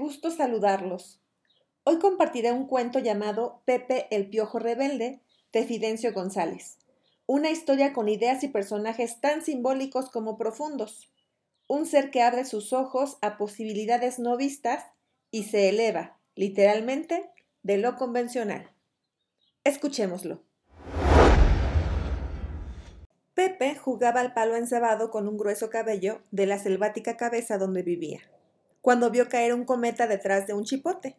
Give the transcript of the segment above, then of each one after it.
gusto saludarlos. Hoy compartiré un cuento llamado Pepe el Piojo Rebelde de Fidencio González. Una historia con ideas y personajes tan simbólicos como profundos. Un ser que abre sus ojos a posibilidades no vistas y se eleva, literalmente, de lo convencional. Escuchémoslo. Pepe jugaba al palo encebado con un grueso cabello de la selvática cabeza donde vivía cuando vio caer un cometa detrás de un chipote.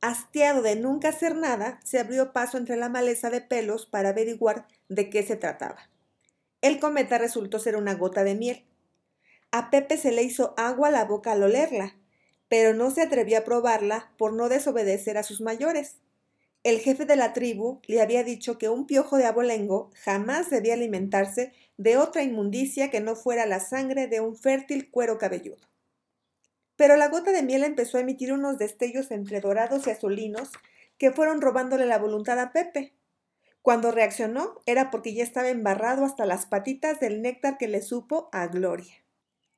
Hastiado de nunca hacer nada, se abrió paso entre la maleza de pelos para averiguar de qué se trataba. El cometa resultó ser una gota de miel. A Pepe se le hizo agua a la boca al olerla, pero no se atrevió a probarla por no desobedecer a sus mayores. El jefe de la tribu le había dicho que un piojo de abolengo jamás debía alimentarse de otra inmundicia que no fuera la sangre de un fértil cuero cabelludo. Pero la gota de miel empezó a emitir unos destellos entre dorados y azulinos que fueron robándole la voluntad a Pepe. Cuando reaccionó era porque ya estaba embarrado hasta las patitas del néctar que le supo a Gloria.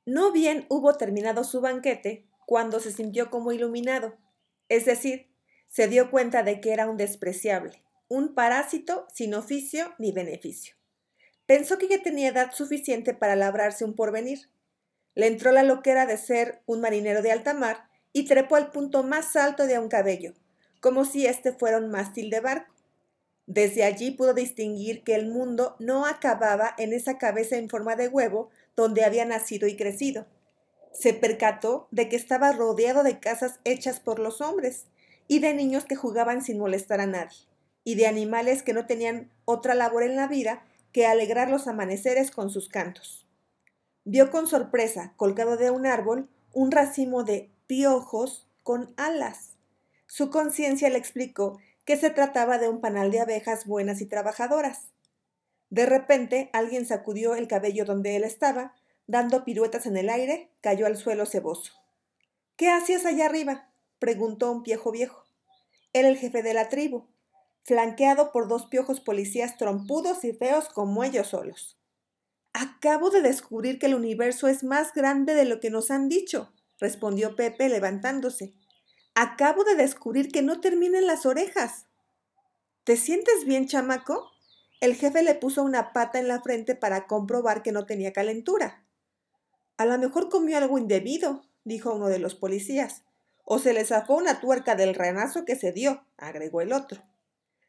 No bien hubo terminado su banquete cuando se sintió como iluminado, es decir, se dio cuenta de que era un despreciable, un parásito sin oficio ni beneficio. Pensó que ya tenía edad suficiente para labrarse un porvenir, le entró la loquera de ser un marinero de alta mar y trepó al punto más alto de un cabello, como si éste fuera un mástil de barco. Desde allí pudo distinguir que el mundo no acababa en esa cabeza en forma de huevo donde había nacido y crecido. Se percató de que estaba rodeado de casas hechas por los hombres, y de niños que jugaban sin molestar a nadie, y de animales que no tenían otra labor en la vida que alegrar los amaneceres con sus cantos vio con sorpresa, colgado de un árbol, un racimo de piojos con alas. Su conciencia le explicó que se trataba de un panal de abejas buenas y trabajadoras. De repente alguien sacudió el cabello donde él estaba, dando piruetas en el aire, cayó al suelo ceboso. ¿Qué hacías allá arriba? preguntó un piejo viejo. Era el jefe de la tribu, flanqueado por dos piojos policías trompudos y feos como ellos solos. Acabo de descubrir que el universo es más grande de lo que nos han dicho, respondió Pepe levantándose. Acabo de descubrir que no terminan las orejas. ¿Te sientes bien, chamaco? El jefe le puso una pata en la frente para comprobar que no tenía calentura. A lo mejor comió algo indebido, dijo uno de los policías. O se le zafó una tuerca del renazo que se dio, agregó el otro.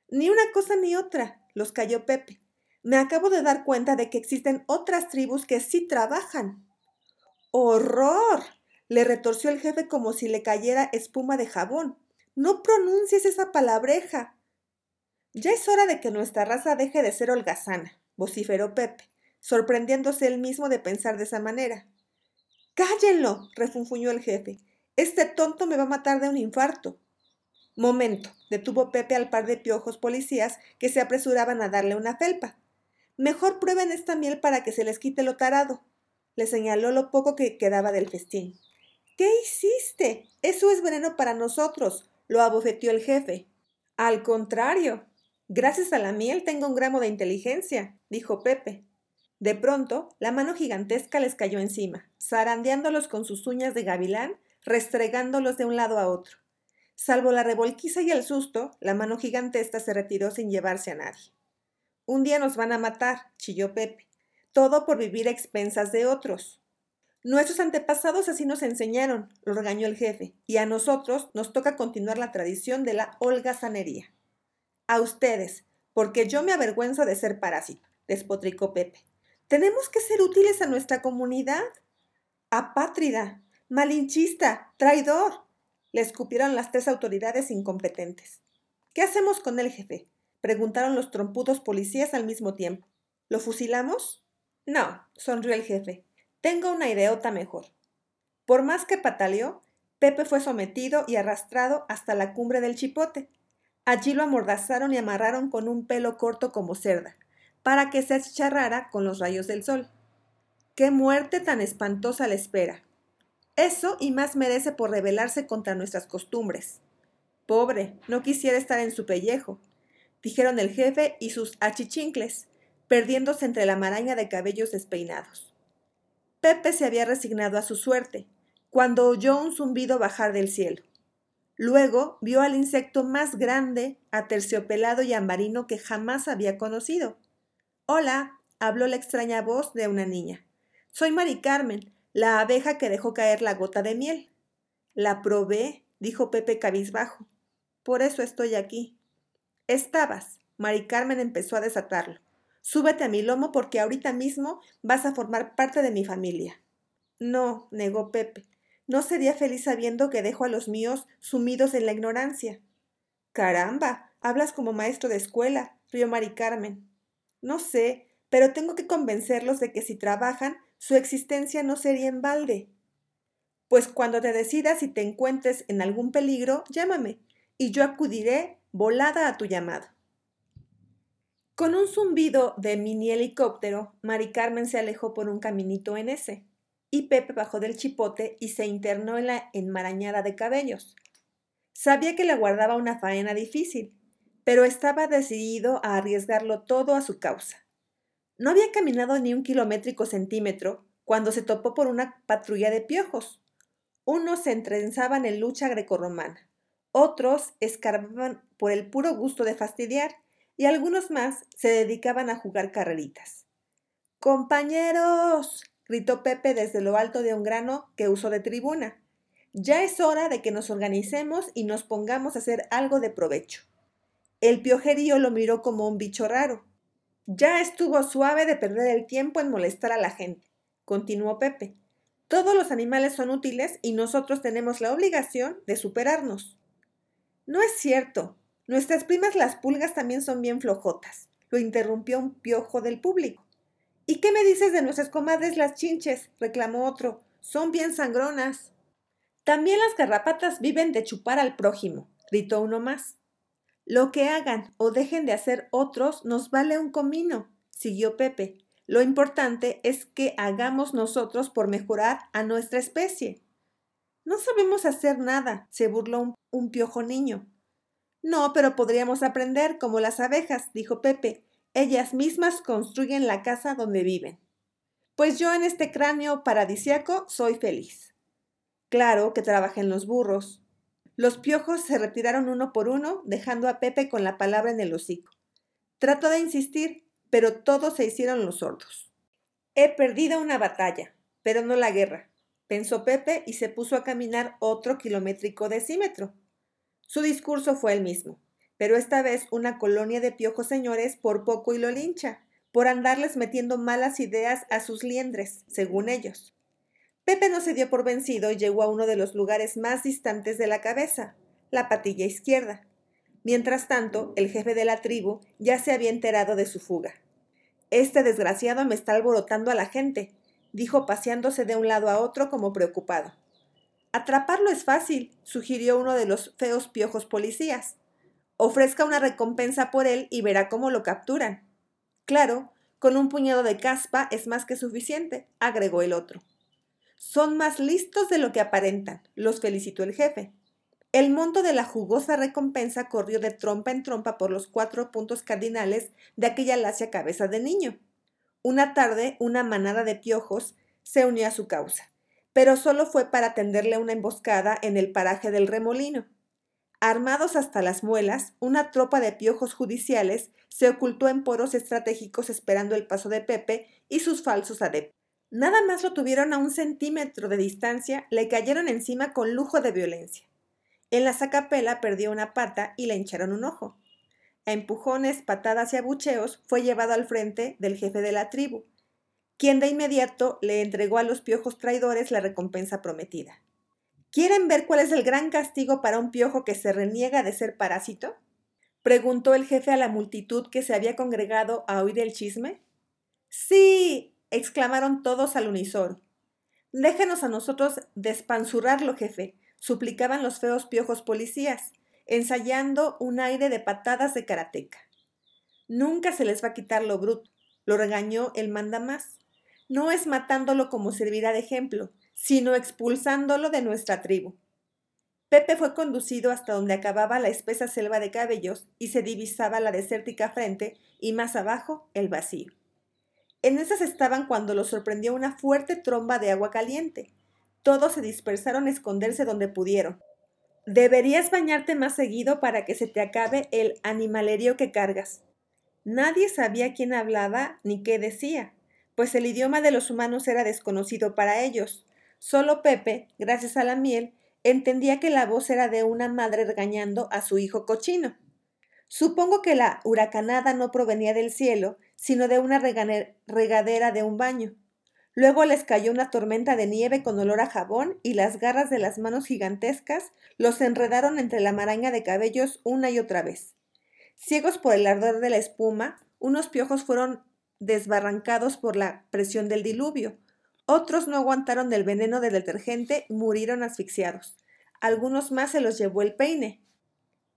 Ni una cosa ni otra, los cayó Pepe. Me acabo de dar cuenta de que existen otras tribus que sí trabajan. ¡Horror! le retorció el jefe como si le cayera espuma de jabón. No pronuncies esa palabreja. Ya es hora de que nuestra raza deje de ser holgazana, vociferó Pepe, sorprendiéndose él mismo de pensar de esa manera. Cállenlo, refunfuñó el jefe. Este tonto me va a matar de un infarto. Momento, detuvo Pepe al par de piojos policías que se apresuraban a darle una felpa. Mejor prueben esta miel para que se les quite lo tarado. Le señaló lo poco que quedaba del festín. ¿Qué hiciste? Eso es veneno para nosotros, lo abofeteó el jefe. Al contrario, gracias a la miel tengo un gramo de inteligencia, dijo Pepe. De pronto, la mano gigantesca les cayó encima, zarandeándolos con sus uñas de gavilán, restregándolos de un lado a otro. Salvo la revolquiza y el susto, la mano gigantesca se retiró sin llevarse a nadie. Un día nos van a matar, chilló Pepe. Todo por vivir a expensas de otros. Nuestros antepasados así nos enseñaron, lo regañó el jefe, y a nosotros nos toca continuar la tradición de la holgazanería. A ustedes, porque yo me avergüenzo de ser parásito, despotricó Pepe. Tenemos que ser útiles a nuestra comunidad. Apátrida, malinchista, traidor, le escupieron las tres autoridades incompetentes. ¿Qué hacemos con el jefe? Preguntaron los trompudos policías al mismo tiempo. ¿Lo fusilamos? No, sonrió el jefe. Tengo una ideota mejor. Por más que pataleó, Pepe fue sometido y arrastrado hasta la cumbre del chipote. Allí lo amordazaron y amarraron con un pelo corto como cerda, para que se achicharrara con los rayos del sol. ¡Qué muerte tan espantosa le espera! Eso y más merece por rebelarse contra nuestras costumbres. Pobre, no quisiera estar en su pellejo dijeron el jefe y sus achichincles, perdiéndose entre la maraña de cabellos despeinados. Pepe se había resignado a su suerte, cuando oyó un zumbido bajar del cielo. Luego vio al insecto más grande, aterciopelado y ambarino que jamás había conocido. Hola, habló la extraña voz de una niña. Soy Mari Carmen, la abeja que dejó caer la gota de miel. La probé, dijo Pepe cabizbajo. Por eso estoy aquí. Estabas. Mari Carmen empezó a desatarlo. Súbete a mi lomo porque ahorita mismo vas a formar parte de mi familia. No, negó Pepe. No sería feliz sabiendo que dejo a los míos sumidos en la ignorancia. Caramba, hablas como maestro de escuela, rió Mari Carmen. No sé, pero tengo que convencerlos de que si trabajan, su existencia no sería en balde. Pues cuando te decidas y te encuentres en algún peligro, llámame, y yo acudiré volada a tu llamado. Con un zumbido de mini helicóptero, Mari Carmen se alejó por un caminito en ese, y Pepe bajó del chipote y se internó en la enmarañada de cabellos. Sabía que le guardaba una faena difícil, pero estaba decidido a arriesgarlo todo a su causa. No había caminado ni un kilométrico centímetro cuando se topó por una patrulla de piojos. Unos se entrenzaban en lucha grecorromana, otros escarbaban por el puro gusto de fastidiar y algunos más se dedicaban a jugar carreritas. Compañeros, gritó Pepe desde lo alto de un grano que usó de tribuna. Ya es hora de que nos organicemos y nos pongamos a hacer algo de provecho. El piojerío lo miró como un bicho raro. Ya estuvo suave de perder el tiempo en molestar a la gente, continuó Pepe. Todos los animales son útiles y nosotros tenemos la obligación de superarnos. No es cierto. Nuestras primas las pulgas también son bien flojotas, lo interrumpió un piojo del público. ¿Y qué me dices de nuestras comadres las chinches? reclamó otro. Son bien sangronas. También las garrapatas viven de chupar al prójimo, gritó uno más. Lo que hagan o dejen de hacer otros nos vale un comino, siguió Pepe. Lo importante es que hagamos nosotros por mejorar a nuestra especie. No sabemos hacer nada, se burló un, piojo niño. No, pero podríamos aprender como las abejas, dijo Pepe. Ellas mismas construyen la casa donde viven. Pues yo en este cráneo paradisiaco soy feliz. Claro que trabajen los burros, los piojos se retiraron uno por uno, dejando a Pepe con la palabra en el hocico. Trató de insistir, pero todos se hicieron los sordos. He perdido una batalla, pero no la guerra, pensó Pepe y se puso a caminar otro kilométrico decímetro. Su discurso fue el mismo, pero esta vez una colonia de piojos señores por poco y lo lincha, por andarles metiendo malas ideas a sus liendres, según ellos. Pepe no se dio por vencido y llegó a uno de los lugares más distantes de la cabeza, la patilla izquierda. Mientras tanto, el jefe de la tribu ya se había enterado de su fuga. Este desgraciado me está alborotando a la gente, dijo paseándose de un lado a otro como preocupado. Atraparlo es fácil, sugirió uno de los feos piojos policías. Ofrezca una recompensa por él y verá cómo lo capturan. Claro, con un puñado de caspa es más que suficiente, agregó el otro. Son más listos de lo que aparentan, los felicitó el jefe. El monto de la jugosa recompensa corrió de trompa en trompa por los cuatro puntos cardinales de aquella lacia cabeza de niño. Una tarde, una manada de piojos se unió a su causa, pero solo fue para tenderle una emboscada en el paraje del remolino. Armados hasta las muelas, una tropa de piojos judiciales se ocultó en poros estratégicos esperando el paso de Pepe y sus falsos adeptos. Nada más lo tuvieron a un centímetro de distancia, le cayeron encima con lujo de violencia. En la sacapela perdió una pata y le hincharon un ojo. A empujones, patadas y abucheos fue llevado al frente del jefe de la tribu, quien de inmediato le entregó a los piojos traidores la recompensa prometida. ¿Quieren ver cuál es el gran castigo para un piojo que se reniega de ser parásito? preguntó el jefe a la multitud que se había congregado a oír el chisme. Sí, exclamaron todos al unísono. Déjenos a nosotros despanzurrarlo, jefe, suplicaban los feos piojos policías, ensayando un aire de patadas de karateca. Nunca se les va a quitar lo bruto, lo regañó el mandamás. No es matándolo como servirá de ejemplo, sino expulsándolo de nuestra tribu. Pepe fue conducido hasta donde acababa la espesa selva de cabellos y se divisaba la desértica frente y más abajo el vacío. En esas estaban cuando los sorprendió una fuerte tromba de agua caliente. Todos se dispersaron a esconderse donde pudieron. Deberías bañarte más seguido para que se te acabe el animalerío que cargas. Nadie sabía quién hablaba ni qué decía, pues el idioma de los humanos era desconocido para ellos. Solo Pepe, gracias a la miel, entendía que la voz era de una madre regañando a su hijo cochino. Supongo que la huracanada no provenía del cielo, sino de una regadera de un baño. Luego les cayó una tormenta de nieve con olor a jabón y las garras de las manos gigantescas los enredaron entre la maraña de cabellos una y otra vez. Ciegos por el ardor de la espuma, unos piojos fueron desbarrancados por la presión del diluvio. Otros no aguantaron del veneno del detergente y murieron asfixiados. Algunos más se los llevó el peine.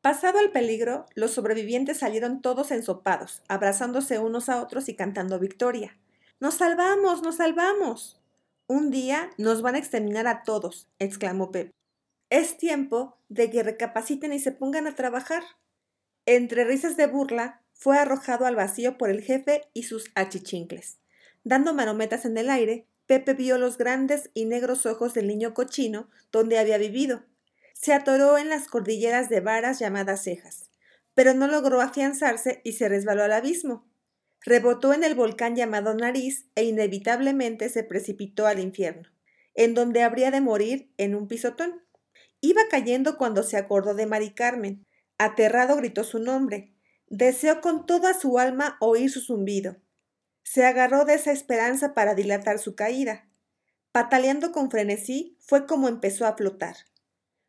Pasado el peligro, los sobrevivientes salieron todos ensopados, abrazándose unos a otros y cantando victoria. Nos salvamos, nos salvamos. Un día nos van a exterminar a todos, exclamó Pep. Es tiempo de que recapaciten y se pongan a trabajar. Entre risas de burla, fue arrojado al vacío por el jefe y sus achichincles. Dando manometas en el aire, Pepe vio los grandes y negros ojos del niño cochino donde había vivido. Se atoró en las cordilleras de varas llamadas cejas, pero no logró afianzarse y se resbaló al abismo rebotó en el volcán llamado Nariz e inevitablemente se precipitó al infierno, en donde habría de morir en un pisotón. Iba cayendo cuando se acordó de Mari Carmen. Aterrado gritó su nombre. Deseó con toda su alma oír su zumbido. Se agarró de esa esperanza para dilatar su caída. Pataleando con frenesí, fue como empezó a flotar.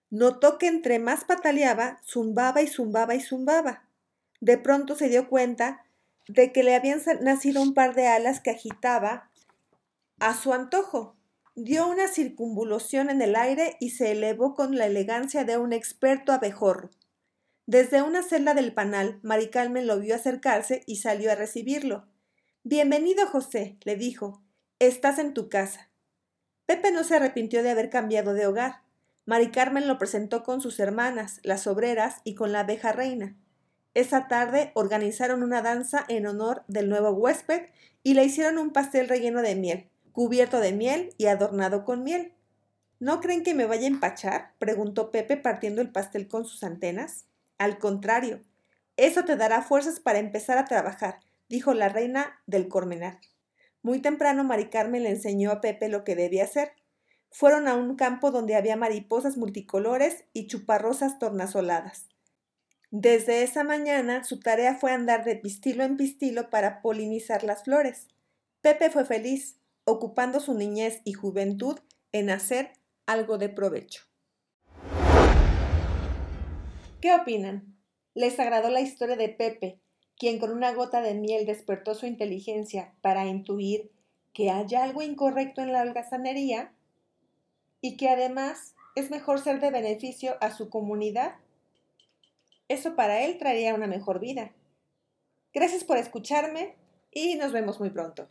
Notó que entre más pataleaba, zumbaba y zumbaba y zumbaba. De pronto se dio cuenta de que le habían nacido un par de alas que agitaba a su antojo. Dio una circunvolución en el aire y se elevó con la elegancia de un experto abejorro. Desde una celda del panal, Mari Carmen lo vio acercarse y salió a recibirlo. Bienvenido, José, le dijo. Estás en tu casa. Pepe no se arrepintió de haber cambiado de hogar. Mari Carmen lo presentó con sus hermanas, las obreras, y con la abeja reina. Esa tarde organizaron una danza en honor del nuevo huésped y le hicieron un pastel relleno de miel, cubierto de miel y adornado con miel. ¿No creen que me vaya a empachar? preguntó Pepe partiendo el pastel con sus antenas. Al contrario, eso te dará fuerzas para empezar a trabajar, dijo la reina del Cormenar. Muy temprano Mari Carmen le enseñó a Pepe lo que debía hacer. Fueron a un campo donde había mariposas multicolores y chuparrosas tornasoladas. Desde esa mañana su tarea fue andar de pistilo en pistilo para polinizar las flores. Pepe fue feliz, ocupando su niñez y juventud en hacer algo de provecho. ¿Qué opinan? ¿Les agradó la historia de Pepe, quien con una gota de miel despertó su inteligencia para intuir que hay algo incorrecto en la holgazanería y que además es mejor ser de beneficio a su comunidad eso para él traería una mejor vida. Gracias por escucharme y nos vemos muy pronto.